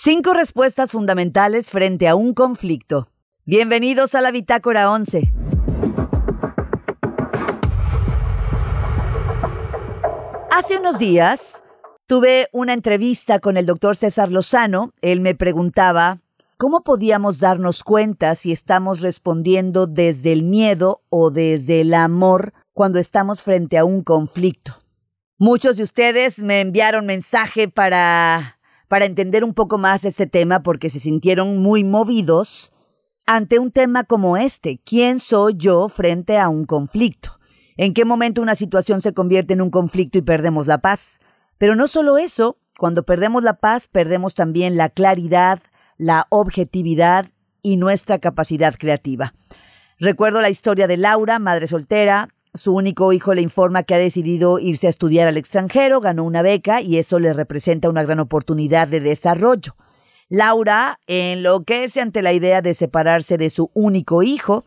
Cinco respuestas fundamentales frente a un conflicto. Bienvenidos a la Bitácora 11. Hace unos días tuve una entrevista con el doctor César Lozano. Él me preguntaba cómo podíamos darnos cuenta si estamos respondiendo desde el miedo o desde el amor cuando estamos frente a un conflicto. Muchos de ustedes me enviaron mensaje para, para entender un poco más este tema porque se sintieron muy movidos ante un tema como este. ¿Quién soy yo frente a un conflicto? ¿En qué momento una situación se convierte en un conflicto y perdemos la paz? Pero no solo eso, cuando perdemos la paz, perdemos también la claridad, la objetividad y nuestra capacidad creativa. Recuerdo la historia de Laura, madre soltera, su único hijo le informa que ha decidido irse a estudiar al extranjero, ganó una beca y eso le representa una gran oportunidad de desarrollo. Laura enloquece ante la idea de separarse de su único hijo.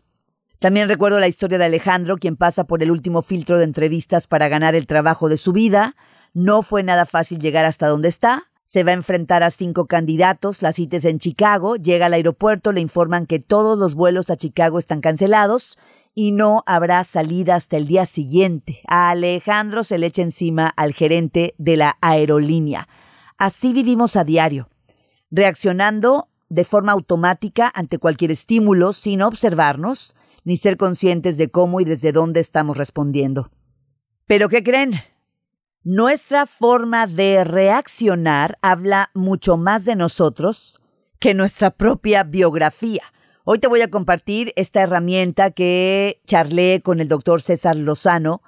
También recuerdo la historia de Alejandro, quien pasa por el último filtro de entrevistas para ganar el trabajo de su vida. No fue nada fácil llegar hasta donde está. Se va a enfrentar a cinco candidatos, la cita es en Chicago, llega al aeropuerto, le informan que todos los vuelos a Chicago están cancelados y no habrá salida hasta el día siguiente. A Alejandro se le echa encima al gerente de la aerolínea. Así vivimos a diario, reaccionando de forma automática ante cualquier estímulo sin observarnos ni ser conscientes de cómo y desde dónde estamos respondiendo. Pero ¿qué creen? Nuestra forma de reaccionar habla mucho más de nosotros que nuestra propia biografía. Hoy te voy a compartir esta herramienta que charlé con el doctor César Lozano.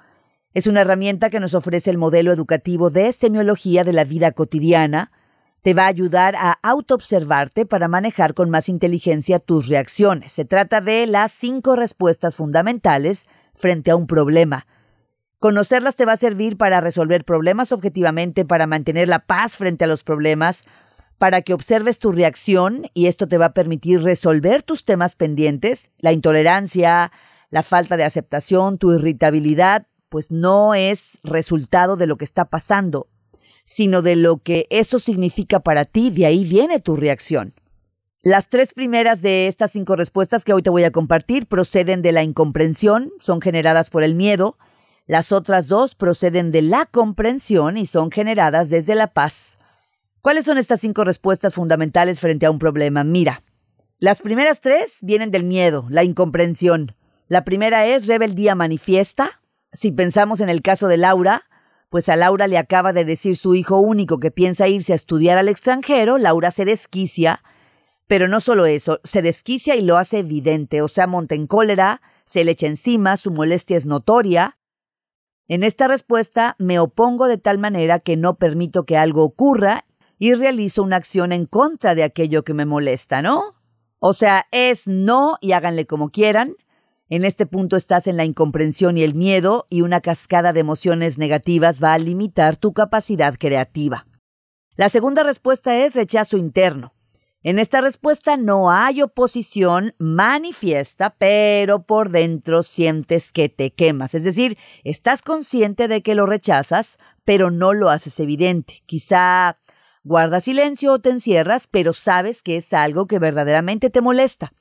Es una herramienta que nos ofrece el modelo educativo de semiología de la vida cotidiana. Te va a ayudar a autoobservarte para manejar con más inteligencia tus reacciones. Se trata de las cinco respuestas fundamentales frente a un problema. Conocerlas te va a servir para resolver problemas objetivamente, para mantener la paz frente a los problemas, para que observes tu reacción y esto te va a permitir resolver tus temas pendientes, la intolerancia, la falta de aceptación, tu irritabilidad, pues no es resultado de lo que está pasando, sino de lo que eso significa para ti, de ahí viene tu reacción. Las tres primeras de estas cinco respuestas que hoy te voy a compartir proceden de la incomprensión, son generadas por el miedo, las otras dos proceden de la comprensión y son generadas desde la paz. ¿Cuáles son estas cinco respuestas fundamentales frente a un problema? Mira, las primeras tres vienen del miedo, la incomprensión. La primera es rebeldía manifiesta. Si pensamos en el caso de Laura, pues a Laura le acaba de decir su hijo único que piensa irse a estudiar al extranjero, Laura se desquicia, pero no solo eso, se desquicia y lo hace evidente, o sea, monta en cólera, se le echa encima, su molestia es notoria. En esta respuesta me opongo de tal manera que no permito que algo ocurra y realizo una acción en contra de aquello que me molesta, ¿no? O sea, es no y háganle como quieran. En este punto estás en la incomprensión y el miedo y una cascada de emociones negativas va a limitar tu capacidad creativa. La segunda respuesta es rechazo interno. En esta respuesta no hay oposición manifiesta, pero por dentro sientes que te quemas. Es decir, estás consciente de que lo rechazas, pero no lo haces evidente. Quizá Guarda silencio o te encierras, pero sabes que es algo que verdaderamente te molesta.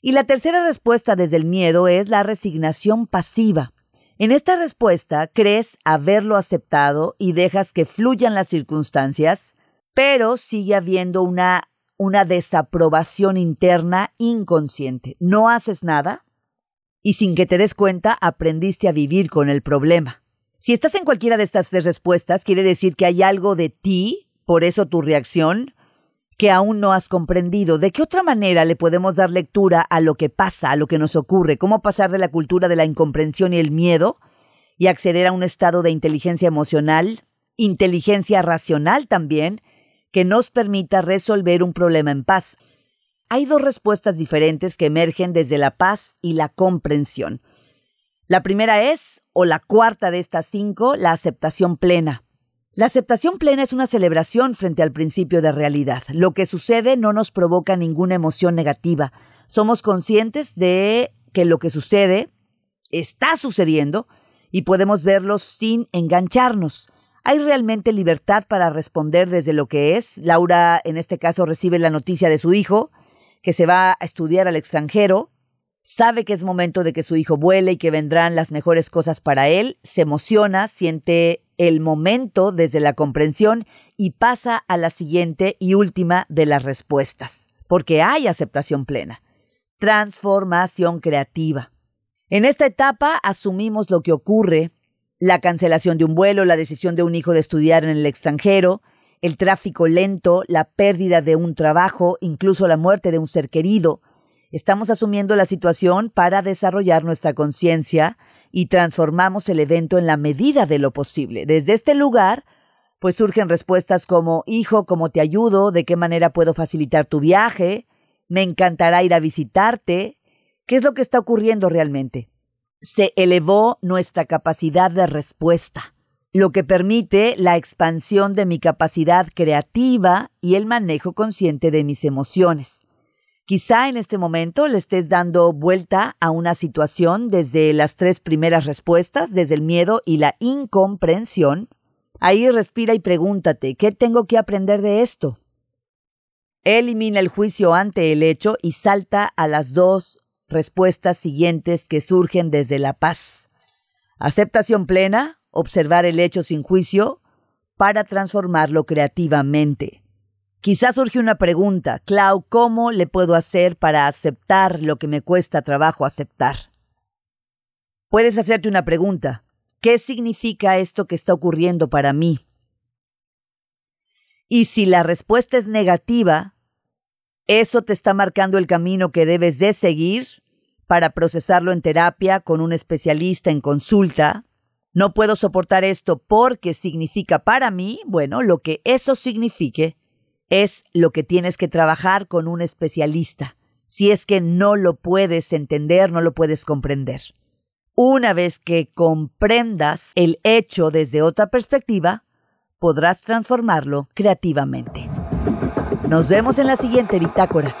Y la tercera respuesta desde el miedo es la resignación pasiva. En esta respuesta crees haberlo aceptado y dejas que fluyan las circunstancias, pero sigue habiendo una, una desaprobación interna inconsciente. No haces nada y sin que te des cuenta aprendiste a vivir con el problema. Si estás en cualquiera de estas tres respuestas, quiere decir que hay algo de ti por eso tu reacción, que aún no has comprendido. ¿De qué otra manera le podemos dar lectura a lo que pasa, a lo que nos ocurre? ¿Cómo pasar de la cultura de la incomprensión y el miedo y acceder a un estado de inteligencia emocional, inteligencia racional también, que nos permita resolver un problema en paz? Hay dos respuestas diferentes que emergen desde la paz y la comprensión. La primera es, o la cuarta de estas cinco, la aceptación plena. La aceptación plena es una celebración frente al principio de realidad. Lo que sucede no nos provoca ninguna emoción negativa. Somos conscientes de que lo que sucede está sucediendo y podemos verlo sin engancharnos. ¿Hay realmente libertad para responder desde lo que es? Laura, en este caso, recibe la noticia de su hijo, que se va a estudiar al extranjero, sabe que es momento de que su hijo vuele y que vendrán las mejores cosas para él, se emociona, siente el momento desde la comprensión y pasa a la siguiente y última de las respuestas, porque hay aceptación plena. Transformación creativa. En esta etapa asumimos lo que ocurre, la cancelación de un vuelo, la decisión de un hijo de estudiar en el extranjero, el tráfico lento, la pérdida de un trabajo, incluso la muerte de un ser querido. Estamos asumiendo la situación para desarrollar nuestra conciencia y transformamos el evento en la medida de lo posible. Desde este lugar, pues surgen respuestas como, hijo, ¿cómo te ayudo? ¿De qué manera puedo facilitar tu viaje? Me encantará ir a visitarte. ¿Qué es lo que está ocurriendo realmente? se elevó nuestra capacidad de respuesta, lo que permite la expansión de mi capacidad creativa y el manejo consciente de mis emociones. Quizá en este momento le estés dando vuelta a una situación desde las tres primeras respuestas, desde el miedo y la incomprensión. Ahí respira y pregúntate, ¿qué tengo que aprender de esto? Elimina el juicio ante el hecho y salta a las dos respuestas siguientes que surgen desde la paz. Aceptación plena, observar el hecho sin juicio, para transformarlo creativamente. Quizás surge una pregunta, Clau, ¿cómo le puedo hacer para aceptar lo que me cuesta trabajo aceptar? Puedes hacerte una pregunta, ¿qué significa esto que está ocurriendo para mí? Y si la respuesta es negativa, eso te está marcando el camino que debes de seguir para procesarlo en terapia con un especialista en consulta. No puedo soportar esto porque significa para mí, bueno, lo que eso signifique es lo que tienes que trabajar con un especialista, si es que no lo puedes entender, no lo puedes comprender. Una vez que comprendas el hecho desde otra perspectiva, podrás transformarlo creativamente. Nos vemos en la siguiente bitácora.